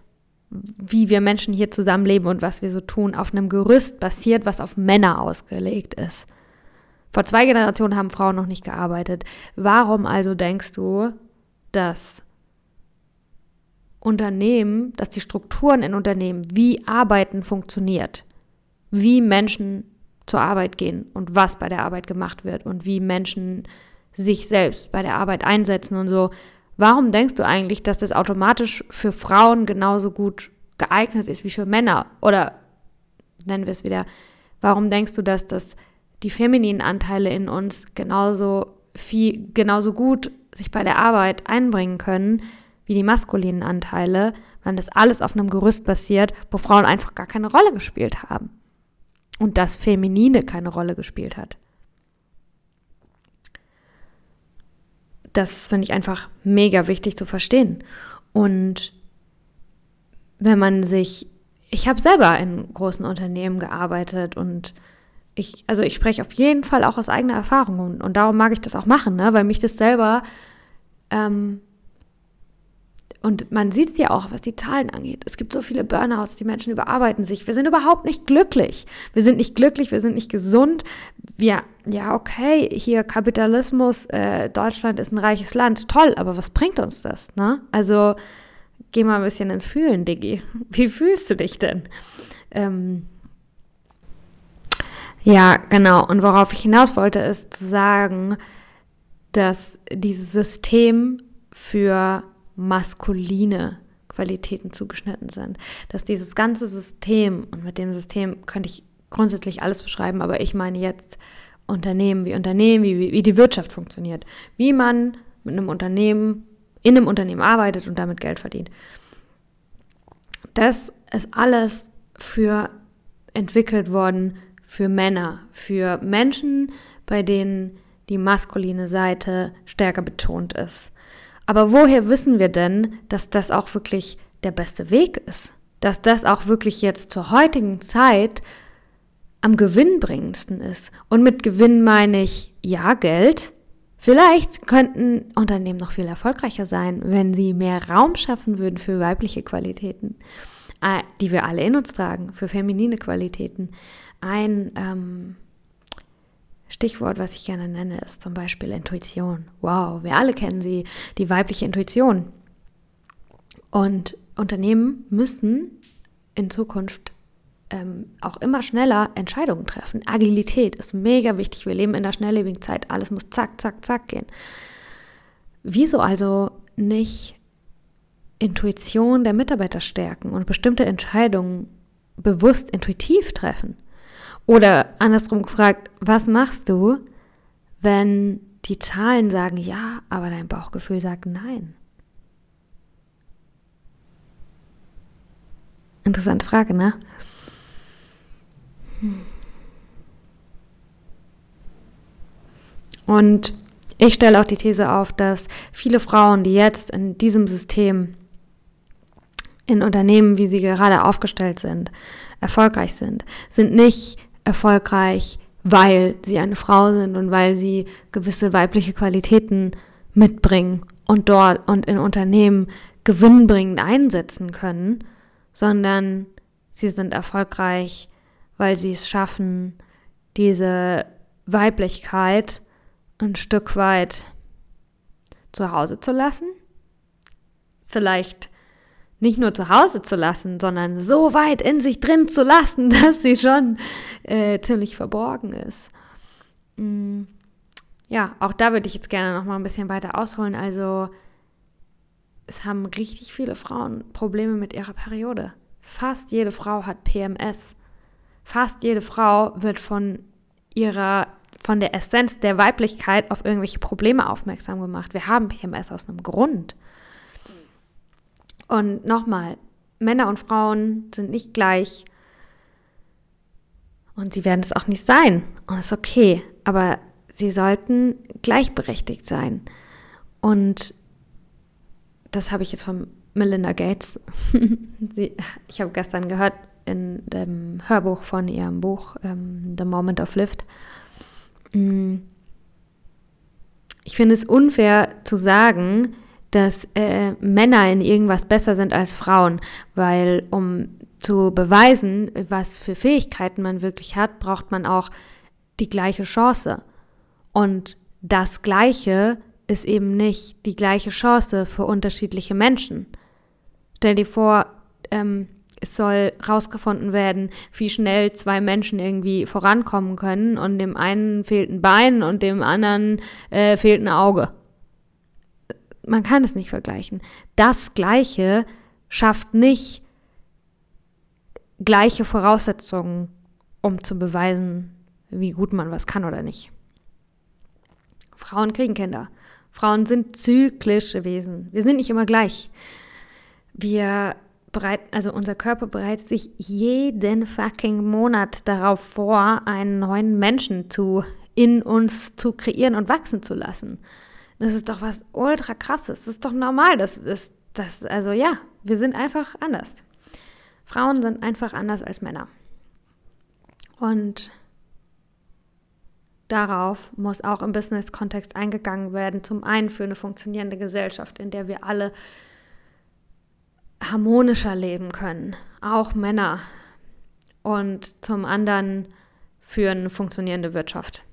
wie wir Menschen hier zusammenleben und was wir so tun, auf einem Gerüst basiert, was auf Männer ausgelegt ist. Vor zwei Generationen haben Frauen noch nicht gearbeitet. Warum also denkst du, dass Unternehmen, dass die Strukturen in Unternehmen, wie Arbeiten funktioniert, wie Menschen zur Arbeit gehen und was bei der Arbeit gemacht wird und wie Menschen sich selbst bei der Arbeit einsetzen und so, Warum denkst du eigentlich, dass das automatisch für Frauen genauso gut geeignet ist wie für Männer? Oder nennen wir es wieder, warum denkst du, dass das die femininen Anteile in uns genauso viel, genauso gut sich bei der Arbeit einbringen können wie die maskulinen Anteile, wenn das alles auf einem Gerüst basiert, wo Frauen einfach gar keine Rolle gespielt haben und das Feminine keine Rolle gespielt hat. das finde ich einfach mega wichtig zu verstehen. Und wenn man sich, ich habe selber in großen Unternehmen gearbeitet und ich, also ich spreche auf jeden Fall auch aus eigener Erfahrung und, und darum mag ich das auch machen, ne? weil mich das selber ähm, und man sieht es ja auch, was die Zahlen angeht. Es gibt so viele Burnouts, die Menschen überarbeiten sich. Wir sind überhaupt nicht glücklich. Wir sind nicht glücklich, wir sind nicht gesund. Wir, ja, okay, hier Kapitalismus, äh, Deutschland ist ein reiches Land. Toll, aber was bringt uns das? Ne? Also geh mal ein bisschen ins Fühlen, Diggi. [laughs] Wie fühlst du dich denn? Ähm, ja, genau. Und worauf ich hinaus wollte, ist zu sagen, dass dieses System für maskuline Qualitäten zugeschnitten sind. Dass dieses ganze System, und mit dem System könnte ich grundsätzlich alles beschreiben, aber ich meine jetzt Unternehmen, wie Unternehmen, wie, wie die Wirtschaft funktioniert, wie man mit einem Unternehmen, in einem Unternehmen arbeitet und damit Geld verdient. Das ist alles für entwickelt worden für Männer, für Menschen, bei denen die maskuline Seite stärker betont ist. Aber woher wissen wir denn, dass das auch wirklich der beste Weg ist? Dass das auch wirklich jetzt zur heutigen Zeit am gewinnbringendsten ist? Und mit Gewinn meine ich, ja, Geld. Vielleicht könnten Unternehmen noch viel erfolgreicher sein, wenn sie mehr Raum schaffen würden für weibliche Qualitäten. äh, die wir alle in uns tragen, für feminine Qualitäten. Ein ähm, Stichwort, was ich gerne nenne, ist zum Beispiel Intuition. Wow, wir alle kennen sie, die weibliche Intuition. Und Unternehmen müssen in Zukunft ähm, auch immer schneller Entscheidungen treffen. Agilität ist mega wichtig. Wir leben in der schnelllebigen Zeit. Alles muss zack, zack, zack gehen. Wieso also nicht Intuition der Mitarbeiter stärken und bestimmte Entscheidungen bewusst intuitiv treffen? Oder andersrum gefragt, was machst du, wenn die Zahlen sagen ja, aber dein Bauchgefühl sagt nein? Interessante Frage, ne? Und ich stelle auch die These auf, dass viele Frauen, die jetzt in diesem System, in Unternehmen, wie sie gerade aufgestellt sind, erfolgreich sind, sind nicht erfolgreich, weil sie eine Frau sind und weil sie gewisse weibliche Qualitäten mitbringen und dort und in Unternehmen gewinnbringend einsetzen können, sondern sie sind erfolgreich, weil sie es schaffen, diese Weiblichkeit ein Stück weit zu Hause zu lassen. Vielleicht nicht nur zu Hause zu lassen, sondern so weit in sich drin zu lassen, [laughs] dass sie schon äh, ziemlich verborgen ist. Mm, ja, auch da würde ich jetzt gerne noch mal ein bisschen weiter ausholen. Also es haben richtig viele Frauen Probleme mit ihrer Periode. Fast jede Frau hat PMS. Fast jede Frau wird von ihrer von der Essenz der Weiblichkeit auf irgendwelche Probleme aufmerksam gemacht. Wir haben PMS aus einem Grund. Und nochmal, Männer und Frauen sind nicht gleich und sie werden es auch nicht sein. Und das ist okay, aber sie sollten gleichberechtigt sein. Und das habe ich jetzt von Melinda Gates. [laughs] sie, ich habe gestern gehört in dem Hörbuch von ihrem Buch ähm, The Moment of Lift. Mm. Ich finde es unfair zu sagen, dass äh, Männer in irgendwas besser sind als Frauen, weil um zu beweisen, was für Fähigkeiten man wirklich hat, braucht man auch die gleiche Chance. Und das Gleiche ist eben nicht die gleiche Chance für unterschiedliche Menschen. Stell dir vor, ähm, es soll rausgefunden werden, wie schnell zwei Menschen irgendwie vorankommen können und dem einen fehlt ein Bein und dem anderen äh, fehlt ein Auge. Man kann es nicht vergleichen. Das Gleiche schafft nicht gleiche Voraussetzungen, um zu beweisen, wie gut man was kann oder nicht. Frauen kriegen Kinder. Frauen sind zyklische Wesen. Wir sind nicht immer gleich. Wir bereiten, also unser Körper bereitet sich jeden fucking Monat darauf vor, einen neuen Menschen zu in uns zu kreieren und wachsen zu lassen. Das ist doch was ultra krasses. Das ist doch normal. Das ist, das, also ja, wir sind einfach anders. Frauen sind einfach anders als Männer. Und darauf muss auch im Business-Kontext eingegangen werden. Zum einen für eine funktionierende Gesellschaft, in der wir alle harmonischer leben können, auch Männer. Und zum anderen für eine funktionierende Wirtschaft.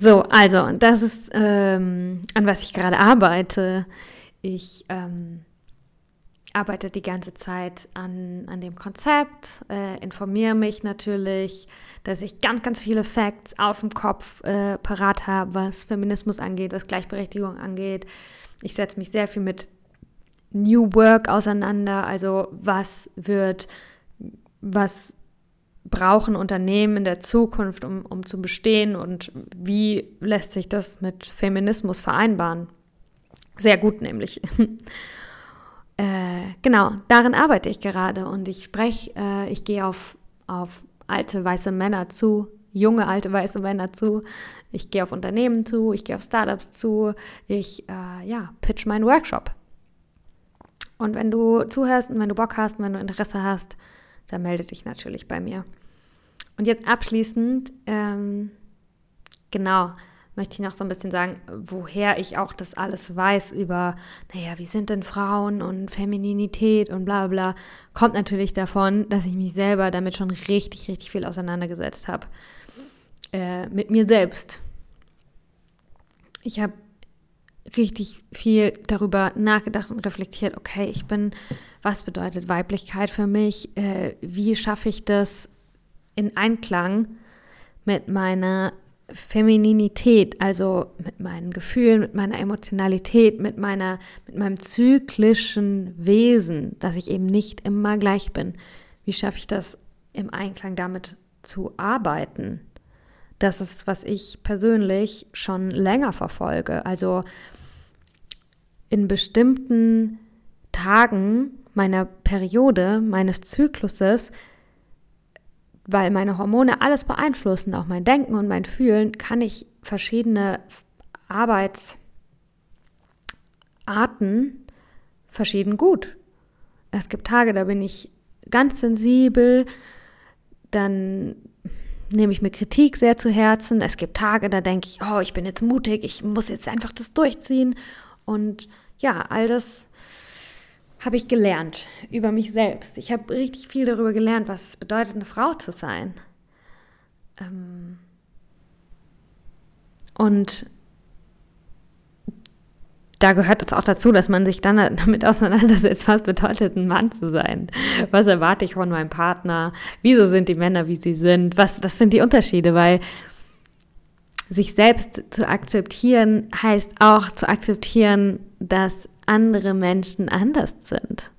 So, also, das ist, ähm, an was ich gerade arbeite. Ich ähm, arbeite die ganze Zeit an, an dem Konzept, äh, informiere mich natürlich, dass ich ganz, ganz viele Facts aus dem Kopf äh, parat habe, was Feminismus angeht, was Gleichberechtigung angeht, ich setze mich sehr viel mit New Work auseinander. Also was wird, was brauchen Unternehmen in der Zukunft, um, um zu bestehen und wie lässt sich das mit Feminismus vereinbaren? Sehr gut nämlich. [laughs] äh, genau, darin arbeite ich gerade und ich spreche, äh, ich gehe auf, auf alte weiße Männer zu, junge alte weiße Männer zu. Ich gehe auf Unternehmen zu, ich gehe auf Startups zu, ich äh, ja, pitch meinen Workshop. Und wenn du zuhörst und wenn du Bock hast und wenn du Interesse hast, dann melde dich natürlich bei mir. Und jetzt abschließend, ähm, genau, möchte ich noch so ein bisschen sagen, woher ich auch das alles weiß über, naja, wie sind denn Frauen und Femininität und bla bla, kommt natürlich davon, dass ich mich selber damit schon richtig, richtig viel auseinandergesetzt habe. Äh, mit mir selbst. Ich habe richtig viel darüber nachgedacht und reflektiert, okay, ich bin, was bedeutet Weiblichkeit für mich? Äh, wie schaffe ich das in Einklang mit meiner Femininität, also mit meinen Gefühlen, mit meiner Emotionalität, mit meiner, mit meinem zyklischen Wesen, dass ich eben nicht immer gleich bin. Wie schaffe ich das im Einklang damit zu arbeiten? Das ist, was ich persönlich schon länger verfolge. Also in bestimmten Tagen meiner Periode, meines Zykluses, weil meine Hormone alles beeinflussen, auch mein Denken und mein Fühlen, kann ich verschiedene Arbeitsarten verschieden gut. Es gibt Tage, da bin ich ganz sensibel, dann nehme ich mir Kritik sehr zu Herzen. Es gibt Tage, da denke ich, oh, ich bin jetzt mutig, ich muss jetzt einfach das durchziehen. Und ja, all das habe ich gelernt über mich selbst. Ich habe richtig viel darüber gelernt, was es bedeutet, eine Frau zu sein. Ähm und da gehört es auch dazu, dass man sich dann damit [laughs] auseinandersetzt, was bedeutet, ein Mann zu sein. Was erwarte ich von meinem Partner? Wieso sind die Männer, wie sie sind? Was, was sind die Unterschiede? Weil sich selbst zu akzeptieren heißt auch zu akzeptieren, dass andere Menschen anders sind.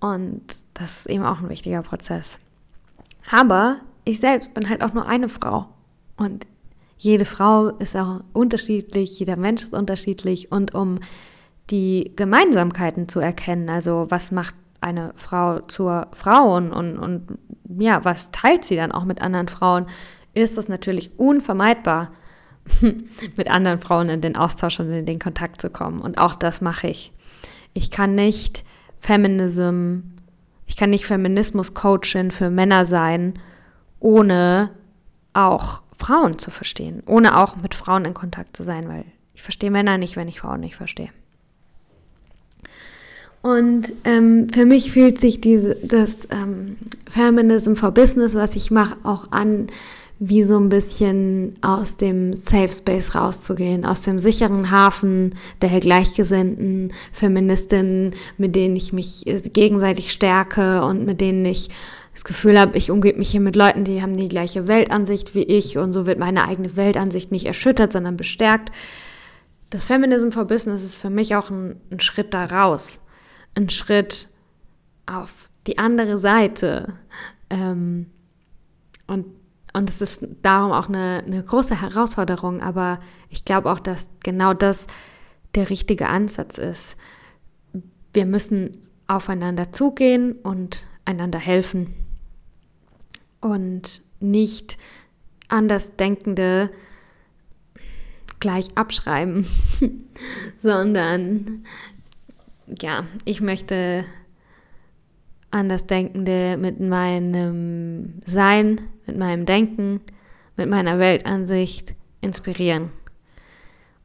Und das ist eben auch ein wichtiger Prozess. Aber ich selbst bin halt auch nur eine Frau. Und jede Frau ist auch unterschiedlich, jeder Mensch ist unterschiedlich. Und um die Gemeinsamkeiten zu erkennen, also was macht eine Frau zur Frau und, und, und ja, was teilt sie dann auch mit anderen Frauen, ist es natürlich unvermeidbar, [laughs] mit anderen Frauen in den Austausch und in den Kontakt zu kommen. Und auch das mache ich. Ich kann nicht Feminism, ich kann nicht Feminismus-Coachin für Männer sein, ohne auch Frauen zu verstehen, ohne auch mit Frauen in Kontakt zu sein, weil ich verstehe Männer nicht, wenn ich Frauen nicht verstehe. Und ähm, für mich fühlt sich diese, das ähm, Feminism for Business, was ich mache, auch an wie so ein bisschen aus dem Safe Space rauszugehen, aus dem sicheren Hafen der gleichgesinnten Feministinnen, mit denen ich mich äh, gegenseitig stärke und mit denen ich das Gefühl habe, ich umgebe mich hier mit Leuten, die haben die gleiche Weltansicht wie ich und so wird meine eigene Weltansicht nicht erschüttert, sondern bestärkt. Das Feminism for Business ist für mich auch ein, ein Schritt da raus, ein Schritt auf die andere Seite. Ähm, und und es ist darum auch eine, eine große Herausforderung, aber ich glaube auch, dass genau das der richtige Ansatz ist. Wir müssen aufeinander zugehen und einander helfen und nicht Andersdenkende gleich abschreiben, [laughs] sondern ja, ich möchte Andersdenkende mit meinem Sein, mit meinem Denken, mit meiner Weltansicht inspirieren.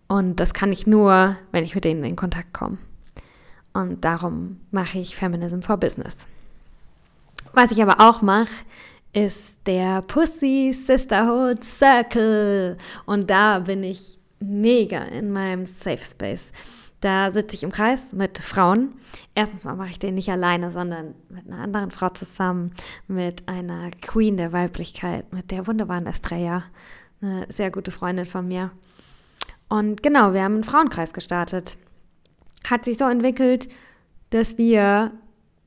Und das kann ich nur, wenn ich mit denen in Kontakt komme. Und darum mache ich Feminism for Business. Was ich aber auch mache, ist der Pussy Sisterhood Circle. Und da bin ich mega in meinem Safe Space. Da sitze ich im Kreis mit Frauen. Erstens mal mache ich den nicht alleine, sondern mit einer anderen Frau zusammen, mit einer Queen der Weiblichkeit, mit der wunderbaren Estrella, eine sehr gute Freundin von mir. Und genau, wir haben einen Frauenkreis gestartet. Hat sich so entwickelt, dass wir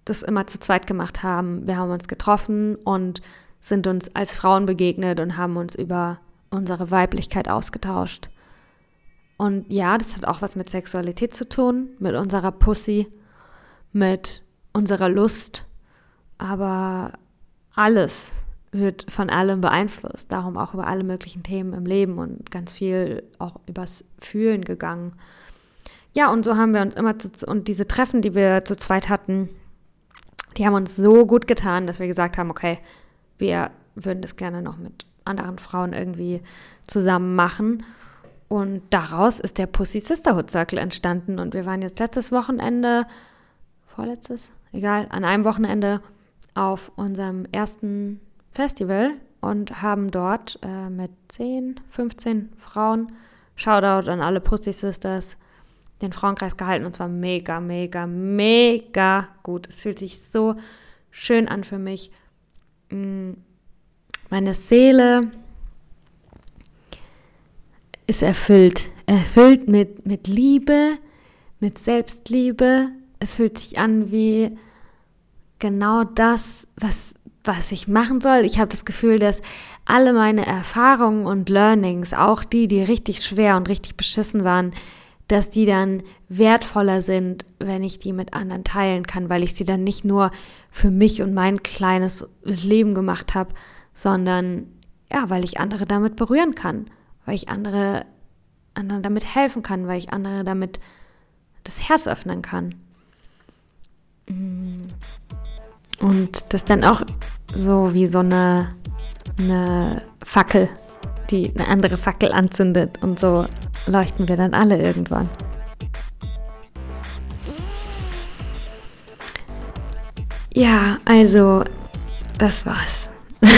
das immer zu zweit gemacht haben. Wir haben uns getroffen und sind uns als Frauen begegnet und haben uns über unsere Weiblichkeit ausgetauscht. Und ja, das hat auch was mit Sexualität zu tun, mit unserer Pussy, mit unserer Lust. Aber alles wird von allem beeinflusst. Darum auch über alle möglichen Themen im Leben und ganz viel auch übers Fühlen gegangen. Ja, und so haben wir uns immer, zu, und diese Treffen, die wir zu zweit hatten, die haben uns so gut getan, dass wir gesagt haben, okay, wir würden das gerne noch mit anderen Frauen irgendwie zusammen machen. Und daraus ist der Pussy Sisterhood Circle entstanden. Und wir waren jetzt letztes Wochenende, vorletztes, egal, an einem Wochenende auf unserem ersten Festival und haben dort äh, mit 10, 15 Frauen, Shoutout an alle Pussy Sisters, den Frauenkreis gehalten und zwar mega, mega, mega gut. Es fühlt sich so schön an für mich. Mm, meine Seele ist erfüllt. Erfüllt mit, mit Liebe, mit Selbstliebe. Es fühlt sich an wie genau das, was, was ich machen soll. Ich habe das Gefühl, dass alle meine Erfahrungen und Learnings, auch die, die richtig schwer und richtig beschissen waren, dass die dann wertvoller sind, wenn ich die mit anderen teilen kann, weil ich sie dann nicht nur für mich und mein kleines Leben gemacht habe, sondern ja, weil ich andere damit berühren kann weil ich andere, anderen damit helfen kann, weil ich andere damit das Herz öffnen kann. Mm. Und das dann auch so wie so eine, eine Fackel, die eine andere Fackel anzündet. Und so leuchten wir dann alle irgendwann. Ja, also, das war's. [laughs]